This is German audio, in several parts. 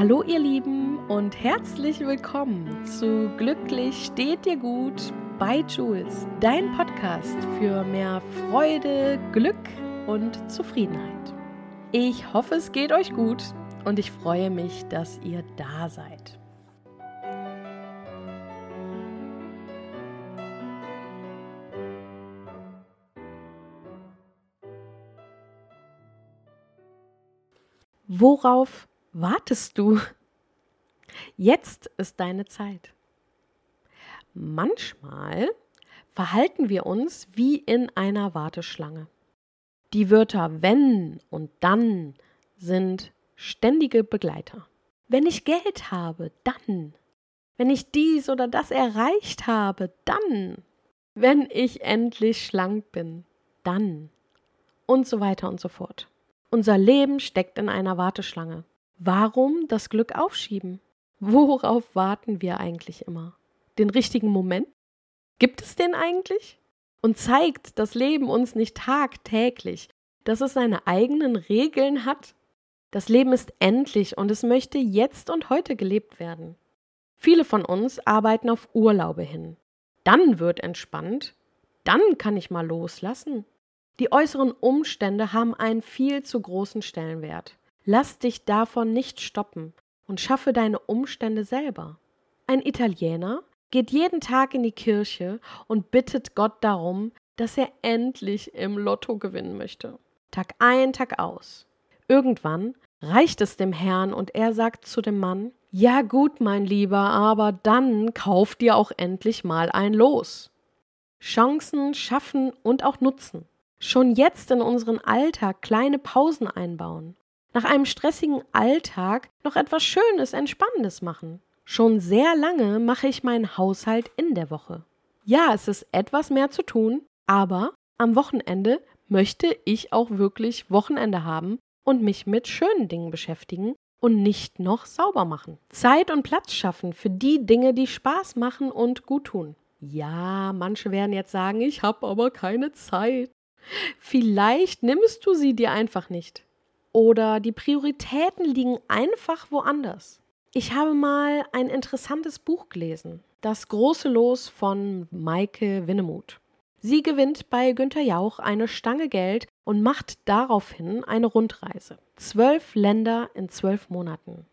Hallo ihr Lieben und herzlich willkommen zu Glücklich steht dir gut bei Jules, dein Podcast für mehr Freude, Glück und Zufriedenheit. Ich hoffe, es geht euch gut und ich freue mich, dass ihr da seid. Worauf wartest du? Jetzt ist deine Zeit. Manchmal verhalten wir uns wie in einer Warteschlange. Die Wörter wenn und dann sind ständige Begleiter. Wenn ich Geld habe, dann. Wenn ich dies oder das erreicht habe, dann. Wenn ich endlich schlank bin, dann. Und so weiter und so fort. Unser Leben steckt in einer Warteschlange. Warum das Glück aufschieben? Worauf warten wir eigentlich immer? Den richtigen Moment? Gibt es den eigentlich? Und zeigt das Leben uns nicht tagtäglich, dass es seine eigenen Regeln hat? Das Leben ist endlich und es möchte jetzt und heute gelebt werden. Viele von uns arbeiten auf Urlaube hin. Dann wird entspannt, dann kann ich mal loslassen. Die äußeren Umstände haben einen viel zu großen Stellenwert. Lass dich davon nicht stoppen und schaffe deine Umstände selber. Ein Italiener geht jeden Tag in die Kirche und bittet Gott darum, dass er endlich im Lotto gewinnen möchte. Tag ein, Tag aus. Irgendwann reicht es dem Herrn und er sagt zu dem Mann, ja gut, mein Lieber, aber dann kauf dir auch endlich mal ein Los. Chancen schaffen und auch nutzen schon jetzt in unseren Alltag kleine Pausen einbauen. Nach einem stressigen Alltag noch etwas Schönes, Entspannendes machen. Schon sehr lange mache ich meinen Haushalt in der Woche. Ja, es ist etwas mehr zu tun, aber am Wochenende möchte ich auch wirklich Wochenende haben und mich mit schönen Dingen beschäftigen und nicht noch sauber machen. Zeit und Platz schaffen für die Dinge, die Spaß machen und gut tun. Ja, manche werden jetzt sagen, ich habe aber keine Zeit. Vielleicht nimmst du sie dir einfach nicht. Oder die Prioritäten liegen einfach woanders. Ich habe mal ein interessantes Buch gelesen. Das große Los von Maike Winnemuth. Sie gewinnt bei Günter Jauch eine Stange Geld und macht daraufhin eine Rundreise. Zwölf Länder in zwölf Monaten.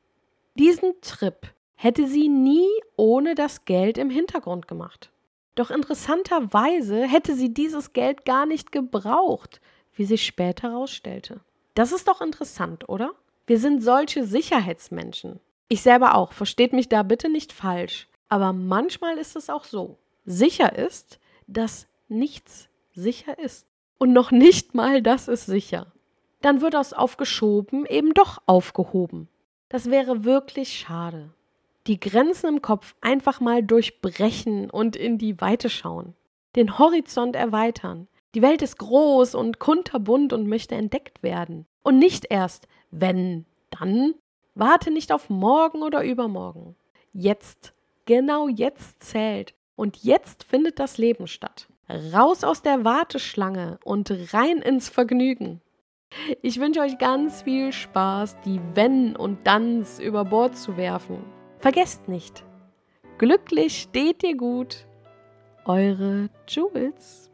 Diesen Trip hätte sie nie ohne das Geld im Hintergrund gemacht. Doch interessanterweise hätte sie dieses Geld gar nicht gebraucht, wie sich später herausstellte. Das ist doch interessant, oder? Wir sind solche Sicherheitsmenschen. Ich selber auch, versteht mich da bitte nicht falsch. Aber manchmal ist es auch so. Sicher ist, dass nichts sicher ist. Und noch nicht mal das ist sicher. Dann wird aus aufgeschoben eben doch aufgehoben. Das wäre wirklich schade die Grenzen im Kopf einfach mal durchbrechen und in die Weite schauen, den Horizont erweitern. Die Welt ist groß und kunterbunt und möchte entdeckt werden. Und nicht erst, wenn, dann. Warte nicht auf morgen oder übermorgen. Jetzt, genau jetzt zählt. Und jetzt findet das Leben statt. Raus aus der Warteschlange und rein ins Vergnügen. Ich wünsche euch ganz viel Spaß, die Wenn und Danns über Bord zu werfen Vergesst nicht, glücklich steht dir gut. Eure Jules.